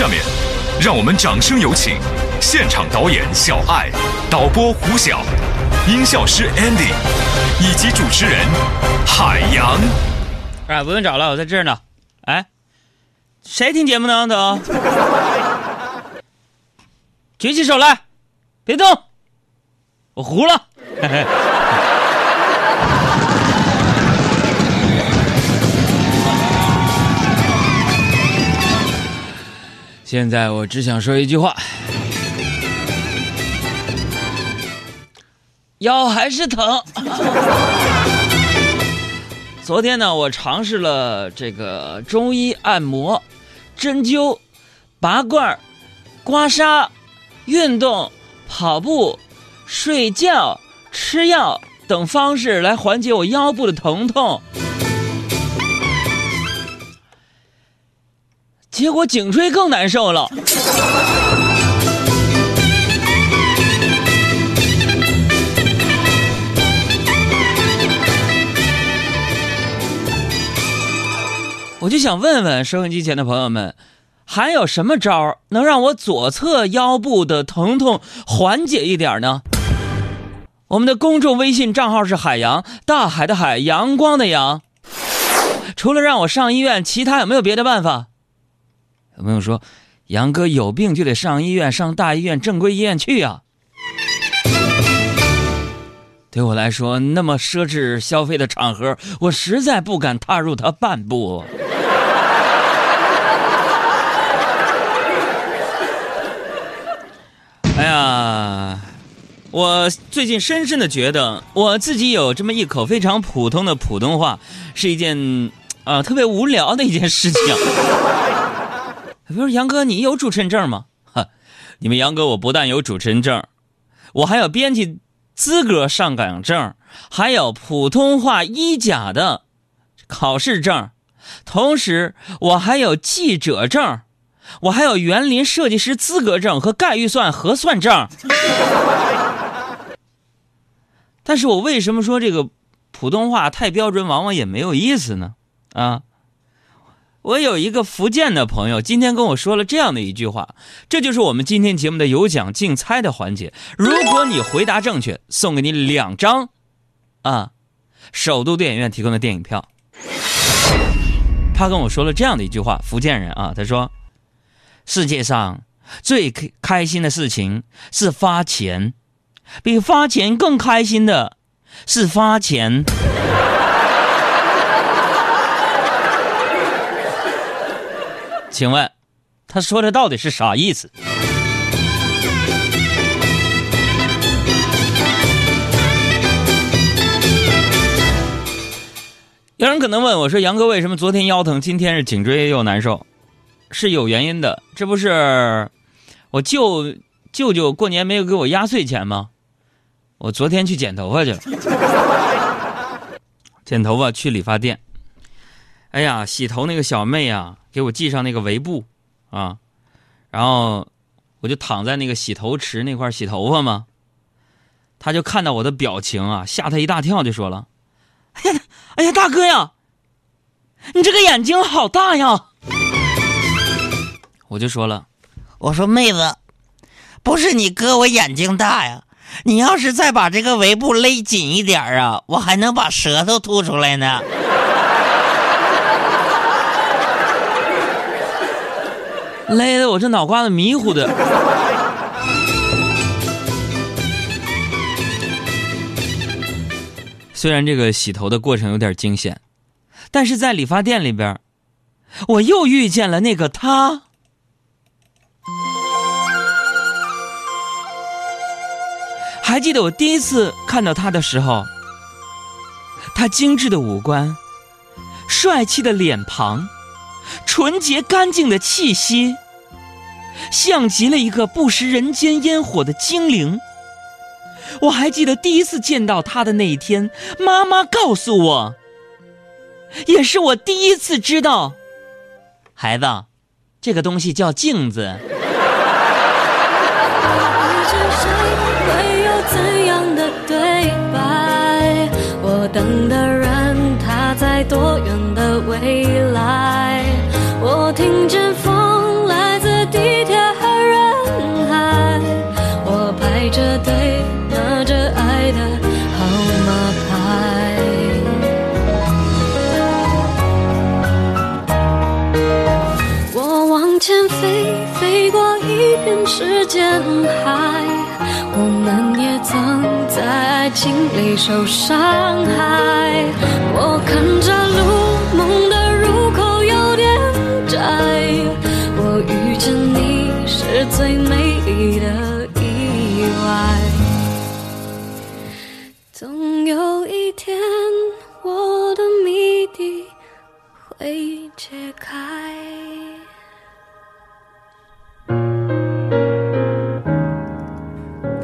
下面，让我们掌声有请现场导演小爱、导播胡晓、音效师 Andy 以及主持人海洋。哎，不用找了，我在这儿呢。哎，谁听节目呢？都 举起手来，别动，我糊了。现在我只想说一句话：腰还是疼。昨天呢，我尝试了这个中医按摩、针灸、拔罐、刮痧、运动、跑步、睡觉、吃药等方式来缓解我腰部的疼痛。结果颈椎更难受了。我就想问问收音机前的朋友们，还有什么招能让我左侧腰部的疼痛缓解一点呢？我们的公众微信账号是海洋大海的海阳光的阳。除了让我上医院，其他有没有别的办法？有朋友说，杨哥有病就得上医院，上大医院、正规医院去呀。对我来说，那么奢侈消费的场合，我实在不敢踏入它半步。哎呀，我最近深深的觉得，我自己有这么一口非常普通的普通话，是一件啊特别无聊的一件事情。不是杨哥，你有主持人证吗？哈，你们杨哥我不但有主持人证，我还有编辑资格上岗证，还有普通话一甲的考试证，同时我还有记者证。我还有园林设计师资格证和概预算核算证，但是我为什么说这个普通话太标准，往往也没有意思呢？啊，我有一个福建的朋友，今天跟我说了这样的一句话，这就是我们今天节目的有奖竞猜的环节。如果你回答正确，送给你两张啊，首都电影院提供的电影票。他跟我说了这样的一句话，福建人啊，他说。世界上最开心的事情是发钱，比发钱更开心的是发钱。请问，他说的到底是啥意思？有人可能问我说：“杨哥，为什么昨天腰疼，今天是颈椎又难受？”是有原因的，这不是我舅舅舅过年没有给我压岁钱吗？我昨天去剪头发去了，剪头发去理发店。哎呀，洗头那个小妹啊，给我系上那个围布啊，然后我就躺在那个洗头池那块洗头发嘛。他就看到我的表情啊，吓他一大跳，就说了：“哎呀，哎呀，大哥呀，你这个眼睛好大呀！”我就说了，我说妹子，不是你哥我眼睛大呀，你要是再把这个围布勒紧一点啊，我还能把舌头吐出来呢。勒的我这脑瓜子迷糊的。虽然这个洗头的过程有点惊险，但是在理发店里边，我又遇见了那个他。还记得我第一次看到他的时候，他精致的五官、帅气的脸庞、纯洁干净的气息，像极了一个不食人间烟火的精灵。我还记得第一次见到他的那一天，妈妈告诉我，也是我第一次知道，孩子，这个东西叫镜子。里受伤害。我看着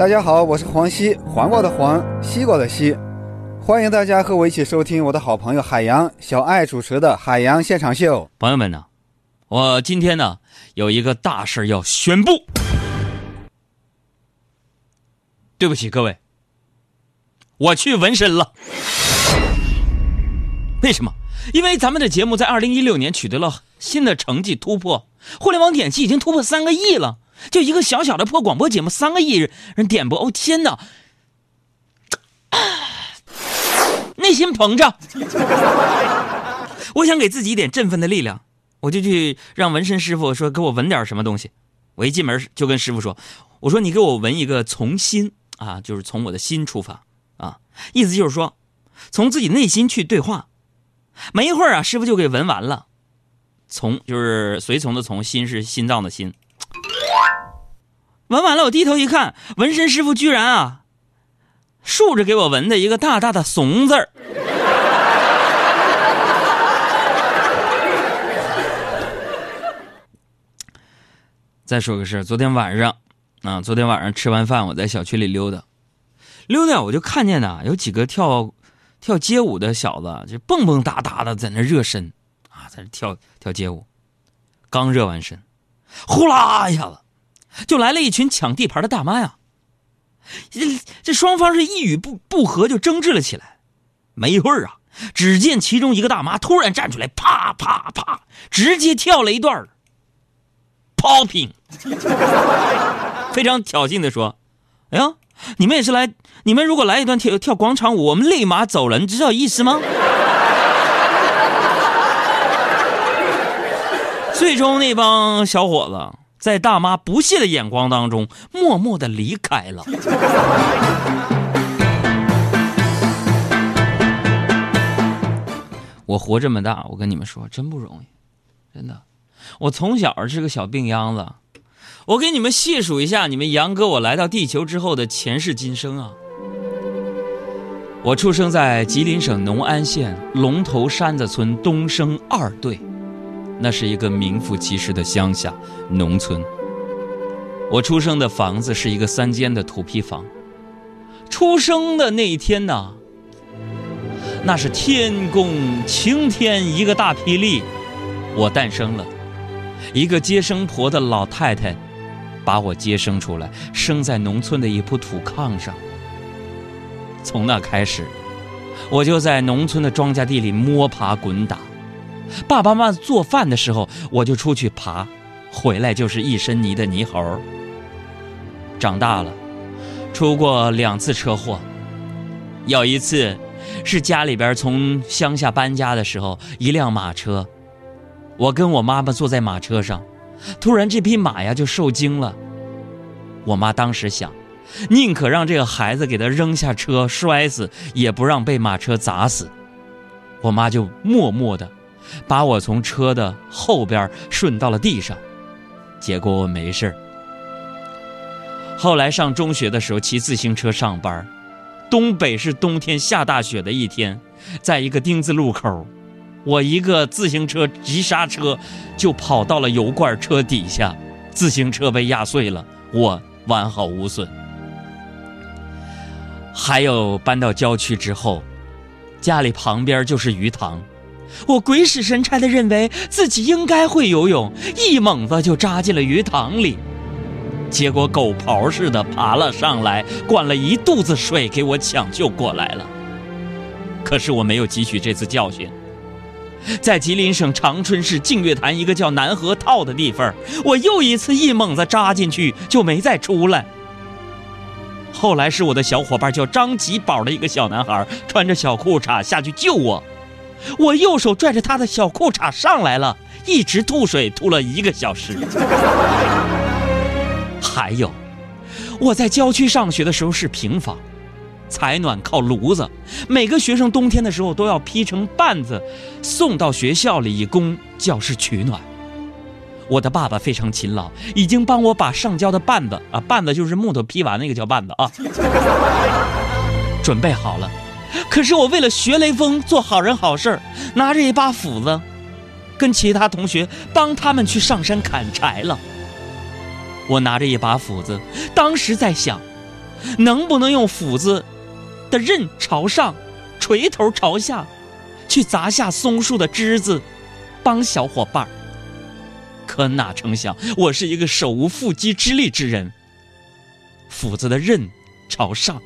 大家好，我是黄西，黄瓜的黄，西瓜的西，欢迎大家和我一起收听我的好朋友海洋小爱主持的《海洋现场秀》。朋友们呢，我今天呢有一个大事要宣布。对不起各位，我去纹身了。为什么？因为咱们的节目在二零一六年取得了新的成绩突破，互联网点击已经突破三个亿了。就一个小小的破广播节目，三个亿人点播，哦天哪！内心膨胀，我想给自己一点振奋的力量，我就去让纹身师傅说给我纹点什么东西。我一进门就跟师傅说：“我说你给我纹一个从心啊，就是从我的心出发啊，意思就是说从自己内心去对话。”没一会儿啊，师傅就给纹完了。从就是随从的从，心是心脏的心。纹完了，我低头一看，纹身师傅居然啊，竖着给我纹的一个大大的“怂”字儿。再说个事昨天晚上啊，昨天晚上吃完饭，我在小区里溜达，溜达我就看见呐，有几个跳跳街舞的小子，就蹦蹦哒哒的在那热身啊，在那跳跳街舞。刚热完身，呼啦一下子。就来了一群抢地盘的大妈呀！这这双方是一语不不合就争执了起来。没一会儿啊，只见其中一个大妈突然站出来，啪啪啪，直接跳了一段 popping，非常挑衅的说：“哎呀，你们也是来？你们如果来一段跳跳广场舞，我们立马走人，知道意思吗？” 最终那帮小伙子。在大妈不屑的眼光当中，默默的离开了。我活这么大，我跟你们说，真不容易，真的。我从小是个小病秧子，我给你们细数一下，你们杨哥我来到地球之后的前世今生啊。我出生在吉林省农安县龙头山子村东升二队。那是一个名副其实的乡下农村。我出生的房子是一个三间的土坯房。出生的那一天呢，那是天公晴天一个大霹雳，我诞生了。一个接生婆的老太太把我接生出来，生在农村的一铺土炕上。从那开始，我就在农村的庄稼地里摸爬滚打。爸爸妈妈做饭的时候，我就出去爬，回来就是一身泥的泥猴。长大了，出过两次车祸，有一次是家里边从乡下搬家的时候，一辆马车，我跟我妈妈坐在马车上，突然这匹马呀就受惊了。我妈当时想，宁可让这个孩子给他扔下车摔死，也不让被马车砸死。我妈就默默的。把我从车的后边顺到了地上，结果我没事后来上中学的时候骑自行车上班，东北是冬天下大雪的一天，在一个丁字路口，我一个自行车急刹车就跑到了油罐车底下，自行车被压碎了，我完好无损。还有搬到郊区之后，家里旁边就是鱼塘。我鬼使神差的认为自己应该会游泳，一猛子就扎进了鱼塘里，结果狗刨似的爬了上来，灌了一肚子水给我抢救过来了。可是我没有汲取这次教训，在吉林省长春市净月潭一个叫南河套的地方，我又一次一猛子扎进去就没再出来。后来是我的小伙伴叫张吉宝的一个小男孩，穿着小裤衩下去救我。我右手拽着他的小裤衩上来了，一直吐水吐了一个小时。还有，我在郊区上学的时候是平房，采暖靠炉子，每个学生冬天的时候都要劈成绊子，送到学校里以供教室取暖。我的爸爸非常勤劳，已经帮我把上交的绊子啊，绊子就是木头劈完那个叫绊子啊，准备好了。可是我为了学雷锋，做好人好事拿着一把斧子，跟其他同学帮他们去上山砍柴了。我拿着一把斧子，当时在想，能不能用斧子的刃朝上，锤头朝下，去砸下松树的枝子，帮小伙伴可哪成想，我是一个手无缚鸡之力之人。斧子的刃朝上，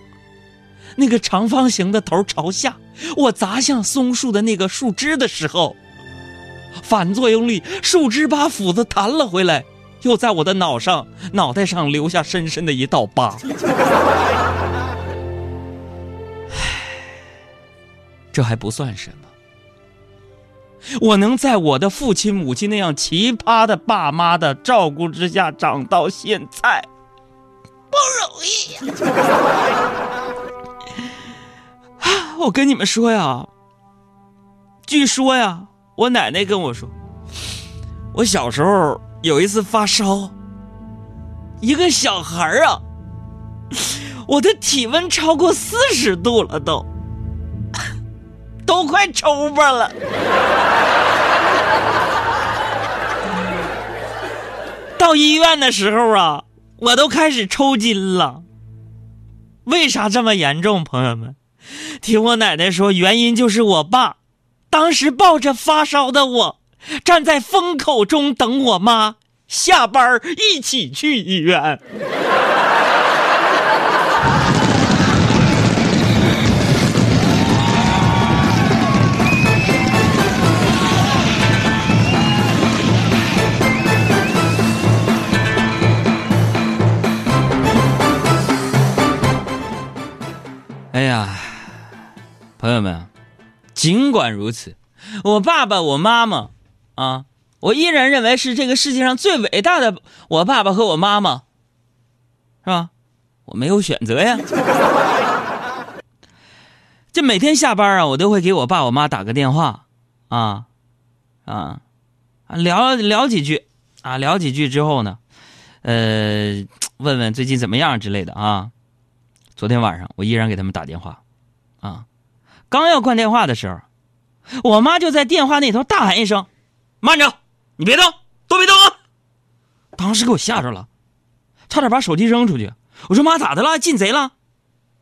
那个长方形的头朝下，我砸向松树的那个树枝的时候，反作用力，树枝把斧子弹了回来。又在我的脑上、脑袋上留下深深的一道疤。这还不算什么，我能在我的父亲、母亲那样奇葩的爸妈的照顾之下长到现在，不容易呀！我跟你们说呀，据说呀，我奶奶跟我说，我小时候。有一次发烧，一个小孩啊，我的体温超过四十度了，都都快抽巴了。到医院的时候啊，我都开始抽筋了。为啥这么严重？朋友们，听我奶奶说，原因就是我爸当时抱着发烧的我。站在风口中等我妈下班一起去医院。朋友们，尽管如此，我爸爸、我妈妈。啊，我依然认为是这个世界上最伟大的我爸爸和我妈妈，是吧？我没有选择呀。这每天下班啊，我都会给我爸我妈打个电话，啊，啊，聊聊几句，啊，聊几句之后呢，呃，问问最近怎么样之类的啊。昨天晚上我依然给他们打电话，啊，刚要挂电话的时候，我妈就在电话那头大喊一声。慢着，你别动，都别动啊！当时给我吓着了，差点把手机扔出去。我说妈，咋的了？进贼了？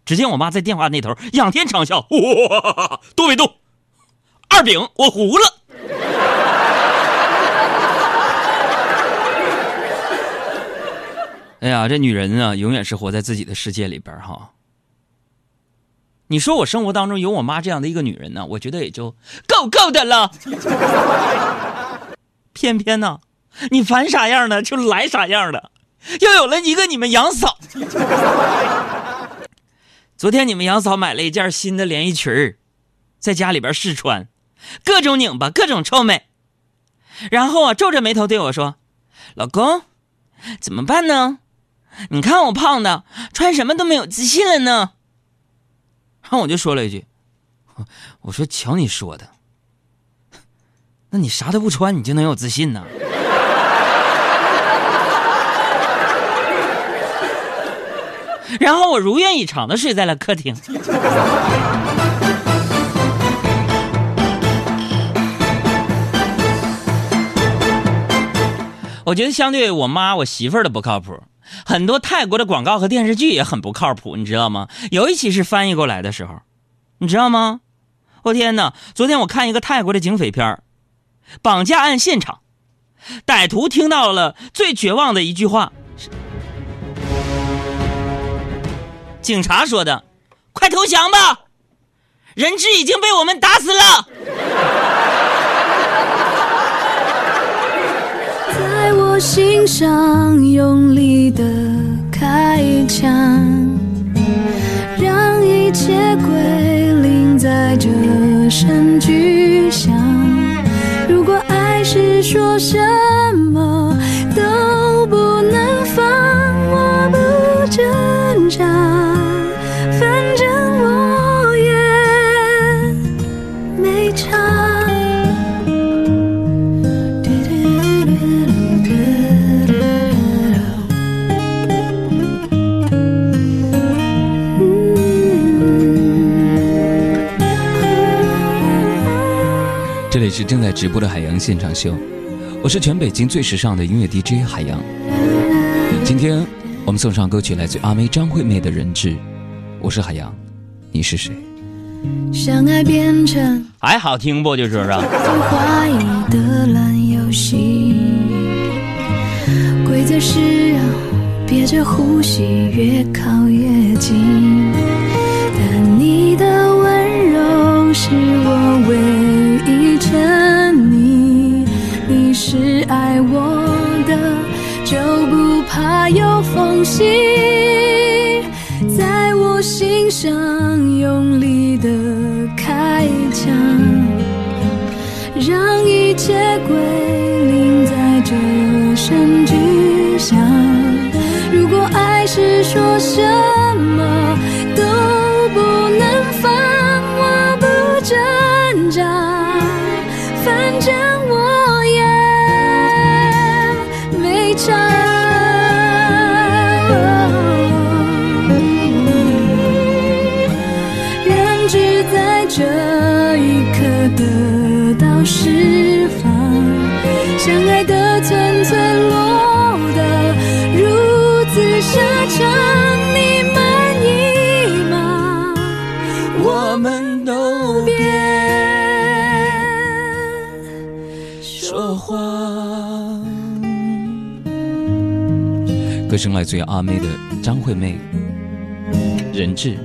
只见我妈在电话那头仰天长啸：“哇，都别动！二饼，我糊了！” 哎呀，这女人啊，永远是活在自己的世界里边哈。你说我生活当中有我妈这样的一个女人呢，我觉得也就够够的了。偏偏呢，你烦啥样的就来啥样的，又有了一个你们杨嫂。昨天你们杨嫂买了一件新的连衣裙，在家里边试穿，各种拧巴，各种臭美。然后啊，皱着眉头对我说：“老公，怎么办呢？你看我胖的，穿什么都没有自信了呢。”然后我就说了一句：“ 我说瞧你说的。”那你啥都不穿，你就能有自信呢？然后我如愿以偿的睡在了客厅。我觉得相对我妈、我媳妇儿的不靠谱，很多泰国的广告和电视剧也很不靠谱，你知道吗？有一期是翻译过来的时候，你知道吗？我天哪！昨天我看一个泰国的警匪片。绑架案现场，歹徒听到了最绝望的一句话：“警察说的，快投降吧，人质已经被我们打死了。”在心上用力的开枪，让一切归零在这。声巨响。里是正在直播的海洋现场秀，我是全北京最时尚的音乐 DJ 海洋。今天我们送上歌曲来自阿妹张惠妹的《人质》，我是海洋，你是谁？相爱变成还好听不？就是啊，怀疑的烂游戏，规则是要憋着呼吸，越靠越近。有缝隙，在我心上用力的开枪。让一切归零在这声巨响。如果爱是说什么都不能放，我不挣扎，反正歌声来自于阿妹的张惠妹，《人质》。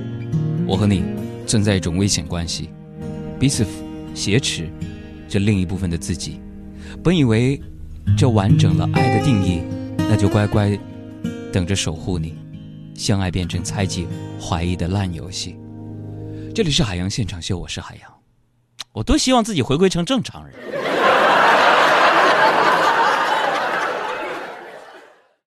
我和你存在一种危险关系，彼此挟持着另一部分的自己。本以为这完整了爱的定义，那就乖乖等着守护你。相爱变成猜忌、怀疑的烂游戏。这里是海洋现场秀，我是海洋，我多希望自己回归成正常人。